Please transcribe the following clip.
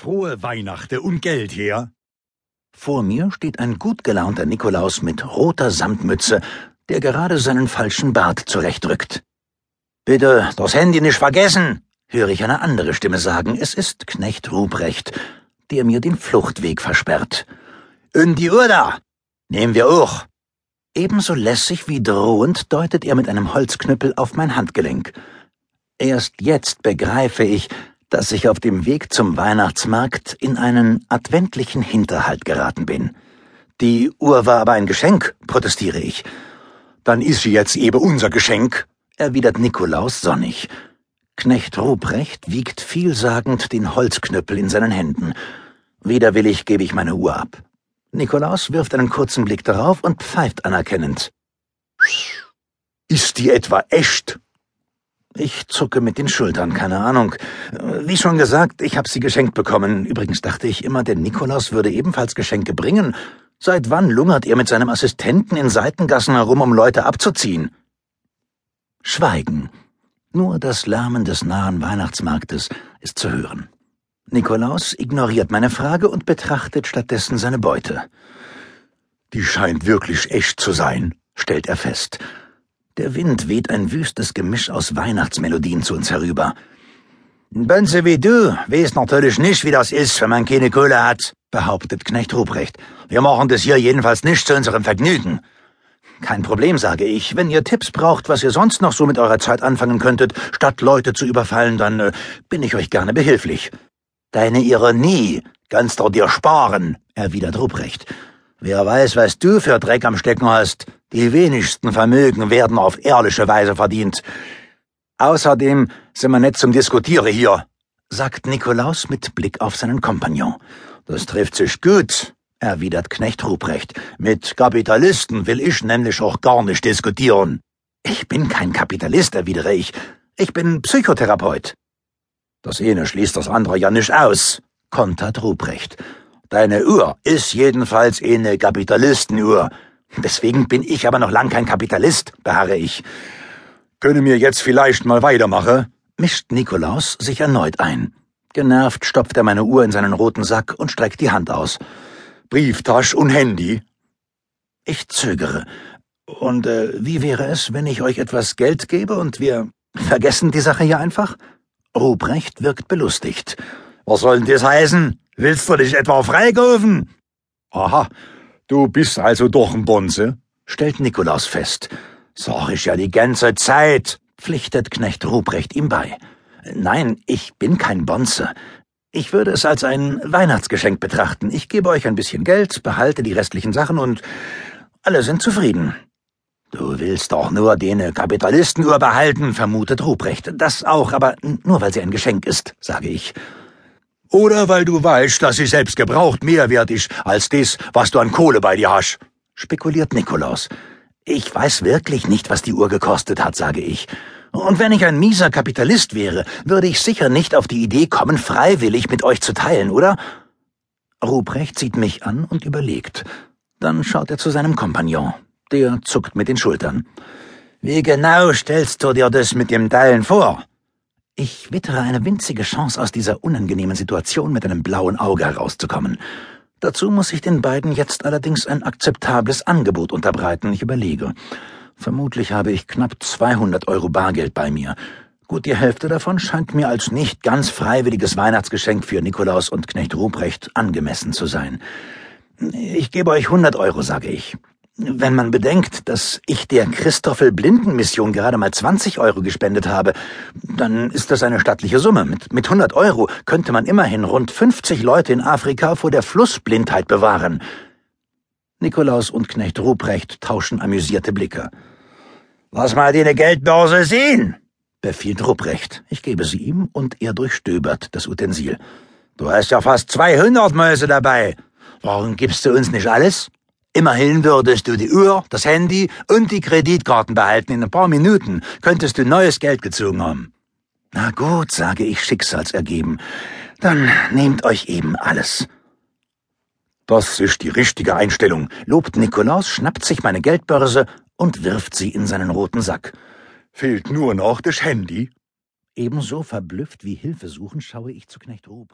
Frohe Weihnachten und Geld her. Vor mir steht ein gut gelaunter Nikolaus mit roter Samtmütze, der gerade seinen falschen Bart zurechtrückt. Bitte das Handy nicht vergessen, höre ich eine andere Stimme sagen. Es ist Knecht Ruprecht, der mir den Fluchtweg versperrt. Und die Uhr. Nehmen wir auch. Ebenso lässig wie drohend deutet er mit einem Holzknüppel auf mein Handgelenk. Erst jetzt begreife ich, dass ich auf dem Weg zum Weihnachtsmarkt in einen adventlichen Hinterhalt geraten bin. Die Uhr war aber ein Geschenk, protestiere ich. Dann ist sie jetzt eben unser Geschenk, erwidert Nikolaus sonnig. Knecht Ruprecht wiegt vielsagend den Holzknüppel in seinen Händen. Widerwillig gebe ich meine Uhr ab. Nikolaus wirft einen kurzen Blick darauf und pfeift anerkennend. Ist die etwa echt? Ich zucke mit den Schultern, keine Ahnung. Wie schon gesagt, ich habe sie geschenkt bekommen. Übrigens dachte ich immer, der Nikolaus würde ebenfalls Geschenke bringen. Seit wann lungert er mit seinem Assistenten in Seitengassen herum, um Leute abzuziehen? Schweigen. Nur das Lärmen des nahen Weihnachtsmarktes ist zu hören. Nikolaus ignoriert meine Frage und betrachtet stattdessen seine Beute. Die scheint wirklich echt zu sein, stellt er fest. Der Wind weht ein wüstes Gemisch aus Weihnachtsmelodien zu uns herüber. Bönse wie du weißt natürlich nicht, wie das ist, wenn man keine Kohle hat, behauptet Knecht Ruprecht. Wir machen das hier jedenfalls nicht zu unserem Vergnügen. Kein Problem, sage ich. Wenn ihr Tipps braucht, was ihr sonst noch so mit eurer Zeit anfangen könntet, statt Leute zu überfallen, dann äh, bin ich euch gerne behilflich. Deine Ironie kannst du dir sparen, erwidert Ruprecht. Wer weiß, was du für Dreck am Stecken hast. Die wenigsten Vermögen werden auf ehrliche Weise verdient. Außerdem sind wir nicht zum Diskutieren hier, sagt Nikolaus mit Blick auf seinen Kompagnon. Das trifft sich gut, erwidert Knecht Ruprecht. Mit Kapitalisten will ich nämlich auch gar nicht diskutieren. Ich bin kein Kapitalist, erwidere ich. Ich bin Psychotherapeut. Das eine schließt das andere ja nicht aus, kontert Ruprecht. Deine Uhr ist jedenfalls eine Kapitalistenuhr. Deswegen bin ich aber noch lang kein Kapitalist, beharre ich. Können wir jetzt vielleicht mal weitermachen? mischt Nikolaus sich erneut ein. Genervt stopft er meine Uhr in seinen roten Sack und streckt die Hand aus. Brieftasche und Handy. Ich zögere. Und äh, wie wäre es, wenn ich euch etwas Geld gebe und wir vergessen die Sache hier einfach? Ruprecht wirkt belustigt. Was soll denn das heißen? Willst du dich etwa freikaufen? Aha, du bist also doch ein Bonze, stellt Nikolaus fest. Sag ich ja die ganze Zeit, pflichtet Knecht Ruprecht ihm bei. Nein, ich bin kein Bonze. Ich würde es als ein Weihnachtsgeschenk betrachten. Ich gebe euch ein bisschen Geld, behalte die restlichen Sachen und alle sind zufrieden. Du willst doch nur den Kapitalistenuhr behalten, vermutet Ruprecht. Das auch, aber nur weil sie ein Geschenk ist, sage ich. Oder weil du weißt, dass sie selbst gebraucht mehr wert ist als das, was du an Kohle bei dir hast, spekuliert Nikolaus. Ich weiß wirklich nicht, was die Uhr gekostet hat, sage ich. Und wenn ich ein mieser Kapitalist wäre, würde ich sicher nicht auf die Idee kommen, freiwillig mit euch zu teilen, oder? Ruprecht sieht mich an und überlegt. Dann schaut er zu seinem Kompagnon. Der zuckt mit den Schultern. Wie genau stellst du dir das mit dem Teilen vor? Ich wittere eine winzige Chance, aus dieser unangenehmen Situation mit einem blauen Auge herauszukommen. Dazu muss ich den beiden jetzt allerdings ein akzeptables Angebot unterbreiten. Ich überlege. Vermutlich habe ich knapp 200 Euro Bargeld bei mir. Gut, die Hälfte davon scheint mir als nicht ganz freiwilliges Weihnachtsgeschenk für Nikolaus und Knecht Ruprecht angemessen zu sein. Ich gebe euch 100 Euro, sage ich. Wenn man bedenkt, dass ich der Christoffel Blinden Mission gerade mal 20 Euro gespendet habe, dann ist das eine stattliche Summe. Mit, mit 100 Euro könnte man immerhin rund 50 Leute in Afrika vor der Flussblindheit bewahren. Nikolaus und Knecht Ruprecht tauschen amüsierte Blicke. Lass mal deine Geldbörse sehen, befiehlt Ruprecht. Ich gebe sie ihm und er durchstöbert das Utensil. Du hast ja fast 200 Mäuse dabei. Warum gibst du uns nicht alles? Immerhin würdest du die Uhr, das Handy und die Kreditkarten behalten. In ein paar Minuten könntest du neues Geld gezogen haben. Na gut, sage ich schicksalsergeben. Dann nehmt euch eben alles. Das ist die richtige Einstellung, lobt Nikolaus, schnappt sich meine Geldbörse und wirft sie in seinen roten Sack. Fehlt nur noch das Handy. Ebenso verblüfft wie Hilfe suchen schaue ich zu Knecht Ruprecht.